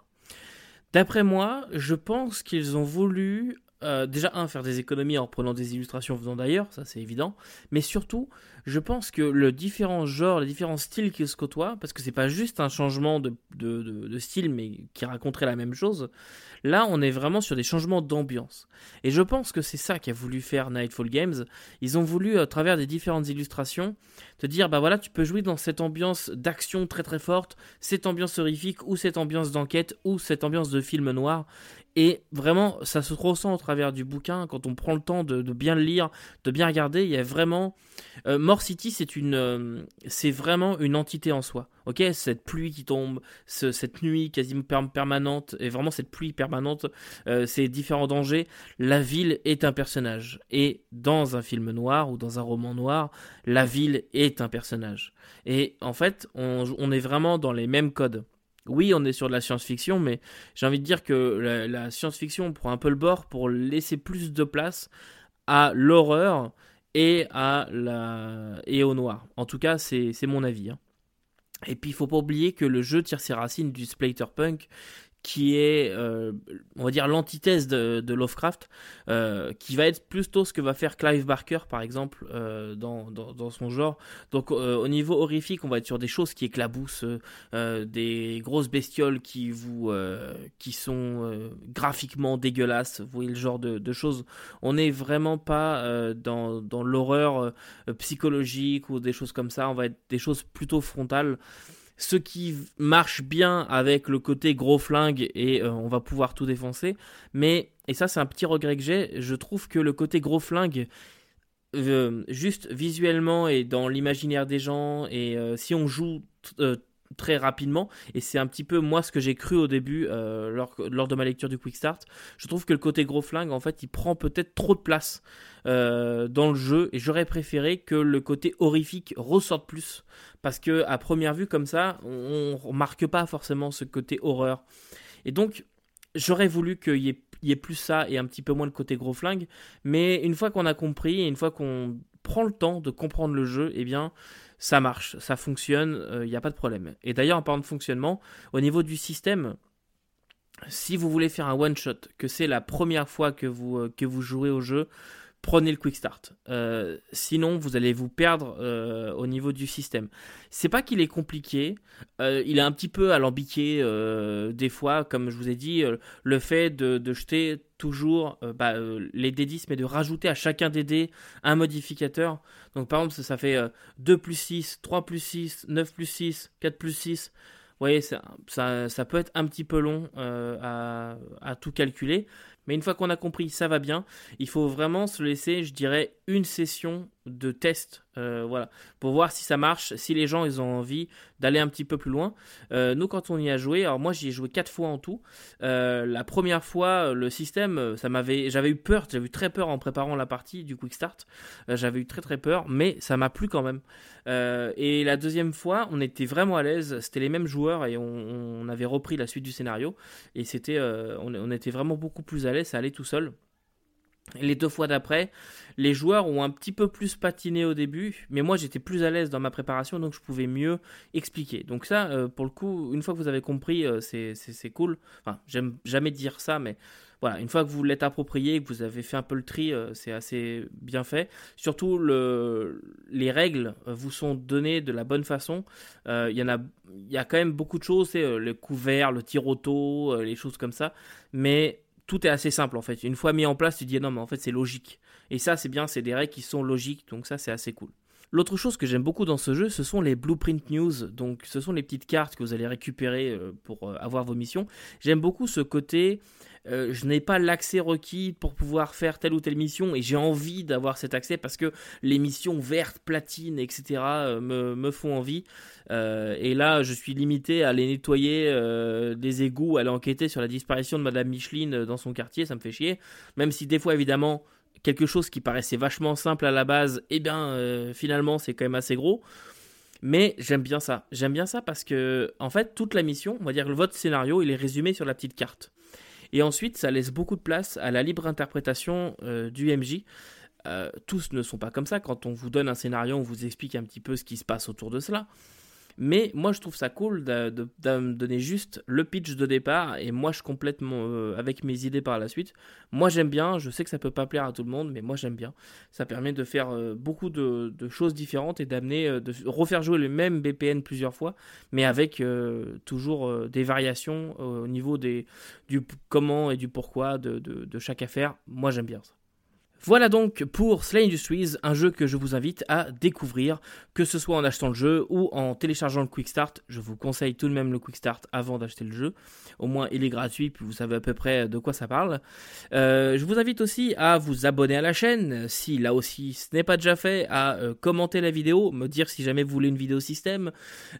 D'après moi, je pense qu'ils ont voulu euh, déjà, un, faire des économies en prenant des illustrations venant d'ailleurs, ça c'est évident, mais surtout, je pense que le différent genre, les différents styles qui se côtoient, parce que c'est pas juste un changement de, de, style, mais qui raconterait la même chose, là on est vraiment sur des changements d'ambiance. Et je pense que c'est ça qu'a voulu faire Nightfall Games. Ils ont voulu, à travers des différentes illustrations, te dire, bah voilà, tu peux jouer dans cette ambiance d'action très très forte, cette ambiance horrifique, ou cette ambiance d'enquête, ou cette ambiance de film noir, Et vraiment, ça se ressent au travers du bouquin, quand on prend le temps de, bien le lire, de bien regarder, il y a vraiment... Euh, City, c'est une, euh, c'est vraiment une entité en soi. Ok, cette pluie qui tombe, cette nuit quasiment permanente, et vraiment cette pluie permanente, euh, ces différents dangers, la ville est un personnage. Et dans un film noir ou dans un roman noir, la ville est un personnage. Et en fait, on est vraiment dans les mêmes codes oui, on est sur de la science-fiction, mais j'ai envie de dire que la, science-fiction prend un peu le bord pour laisser plus de place à l'horreur et au noir. En tout cas, c'est mon avis. Hein. Et puis, il faut pas oublier que le jeu tire ses racines du splatterpunk, qui est, euh, on va dire, l'antithèse de, Lovecraft, euh, qui va être plutôt ce que va faire Clive Barker, par exemple, euh, dans, dans, son genre. Donc, au niveau horrifique, on va être sur des choses qui éclaboussent, des grosses bestioles qui, vous, qui sont graphiquement dégueulasses, vous voyez le genre de, de choses. On n'est vraiment pas dans, dans l'horreur psychologique ou des choses comme ça, on va être des choses plutôt frontales ce qui marche bien avec le côté gros flingue et euh, on va pouvoir tout défoncer. Mais, et ça c'est un petit regret que j'ai, je trouve que le côté gros flingue, euh, juste visuellement et dans l'imaginaire des gens, et euh, si on joue très rapidement. Et c'est un petit peu moi ce que j'ai cru au début lors, lors, de ma lecture du Quick Start. Je trouve que le côté gros flingue en fait il prend peut-être trop de place dans le jeu. Et j'aurais préféré que le côté horrifique ressorte plus. Parce que à première vue comme ça, on, remarque pas forcément ce côté horreur. Et donc j'aurais voulu qu'il y, ait, plus ça et un petit peu moins le côté gros flingue, mais une fois qu'on a compris et une fois qu'on prend le temps de comprendre le jeu, eh bien ça marche, ça fonctionne, il euh, n'y a pas de problème. Et d'ailleurs en parlant de fonctionnement, au niveau du système, si vous voulez faire un one shot, que c'est la première fois que vous, euh, que vous jouez au jeu, prenez le quick start. Euh, sinon, vous allez vous perdre euh, au niveau du système. C'est pas qu'il est compliqué, euh, il est un petit peu alambiqué des fois, comme je vous ai dit, le fait de, jeter toujours bah, les D10, mais de rajouter à chacun des dés un modificateur. Donc par exemple, ça, fait 2 plus 6, 3 plus 6, 9 plus 6, 4 plus 6. Vous voyez, ça, peut être un petit peu long à, tout calculer. Mais une fois qu'on a compris, ça va bien. Il faut vraiment se laisser, je dirais, une session de test, euh, voilà, pour voir si ça marche, si les gens ils ont envie d'aller un petit peu plus loin. Euh, nous, quand on y a joué, alors moi j'y ai joué quatre fois en tout. Euh, la première fois, le système, ça m'avait, j'avais eu peur, j'avais eu très peur en préparant la partie du quick start. j'avais eu très très peur, mais ça m'a plu quand même. et la deuxième fois, on était vraiment à l'aise. C'était les mêmes joueurs et on, avait repris la suite du scénario et c'était, on, on était vraiment beaucoup plus à l'aise. Ça allait tout seul. Les deux fois d'après, les joueurs ont un petit peu plus patiné au début, mais moi j'étais plus à l'aise dans ma préparation, donc je pouvais mieux expliquer. Donc ça, euh, pour le coup, une fois que vous avez compris, euh, c'est cool. Enfin, j'aime jamais dire ça, mais voilà, une fois que vous l'êtes approprié, que vous avez fait un peu le tri, euh, c'est assez bien fait. Surtout, le, les règles vous sont données de la bonne façon. Il y en a, il y a quand même beaucoup de choses, c'est le couvert, le tir les choses comme ça, mais tout est assez simple en fait. Une fois mis en place, tu dis non mais en fait c'est logique. Et ça c'est bien, c'est des règles qui sont logiques, donc ça c'est assez cool. L'autre chose que j'aime beaucoup dans ce jeu, ce sont les blueprint news. Donc, ce sont les petites cartes que vous allez récupérer euh, pour euh, avoir vos missions. J'aime beaucoup ce côté. Euh, je n'ai pas l'accès requis pour pouvoir faire telle ou telle mission et j'ai envie d'avoir cet accès parce que les missions vertes, platines, etc. me, me, font envie. et là, je suis limité à aller nettoyer des égouts, à aller enquêter sur la disparition de Madame Micheline dans son quartier. Ça me fait chier. Même si des fois, évidemment, quelque chose qui paraissait vachement simple à la base, eh bien euh, finalement c'est quand même assez gros. Mais j'aime bien ça. J'aime bien ça parce que en fait toute la mission, on va dire que votre scénario, il est résumé sur la petite carte. Et ensuite ça laisse beaucoup de place à la libre interprétation euh, du MJ. Euh, tous ne sont pas comme ça. Quand on vous donne un scénario, on vous explique un petit peu ce qui se passe autour de cela. Mais moi, je trouve ça cool de, me donner juste le pitch de départ et moi, je complète euh, avec mes idées par la suite. Moi, j'aime bien. Je sais que ça peut pas plaire à tout le monde, mais moi, j'aime bien. Ça permet de faire euh, beaucoup de, choses différentes et d'amener, euh, de refaire jouer le même BPN plusieurs fois, mais avec toujours des variations au niveau du comment et du pourquoi de chaque affaire. Moi, j'aime bien ça. Voilà donc pour Slay Industries, un jeu que je vous invite à découvrir, que ce soit en achetant le jeu ou en téléchargeant le Quick Start. Je vous conseille tout de même le Quick Start avant d'acheter le jeu. Au moins, il est gratuit, puis vous savez à peu près de quoi ça parle. Euh, je vous invite aussi à vous abonner à la chaîne, si là aussi ce n'est pas déjà fait, à euh, commenter la vidéo, me dire si jamais vous voulez une vidéo système,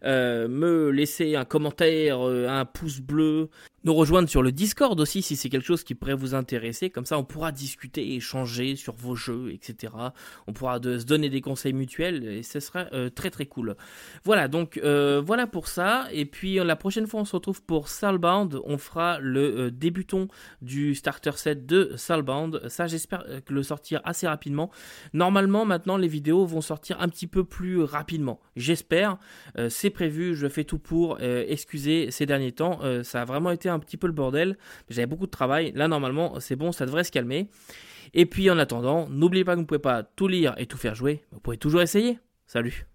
euh, me laisser un commentaire, un pouce bleu, nous rejoindre sur le Discord aussi si c'est quelque chose qui pourrait vous intéresser. Comme ça, on pourra discuter, échanger sur vos jeux, etc. On pourra se donner des conseils mutuels et ce sera euh, très très cool. Voilà, donc euh, voilà pour ça. Et puis la prochaine fois, on se retrouve pour Soulbound. On fera le euh, débuton du starter set de Soulbound. Ça, j'espère que le sortir assez rapidement. Normalement, maintenant, les vidéos vont sortir un petit peu plus rapidement. J'espère. c'est prévu. Je fais tout pour. excusez ces derniers temps. ça a vraiment été un petit peu le bordel. J'avais beaucoup de travail. Là, normalement, c'est bon, ça devrait se calmer. Et puis, en attendant, n'oubliez pas que vous ne pouvez pas tout lire et tout faire jouer. Vous pouvez toujours essayer. Salut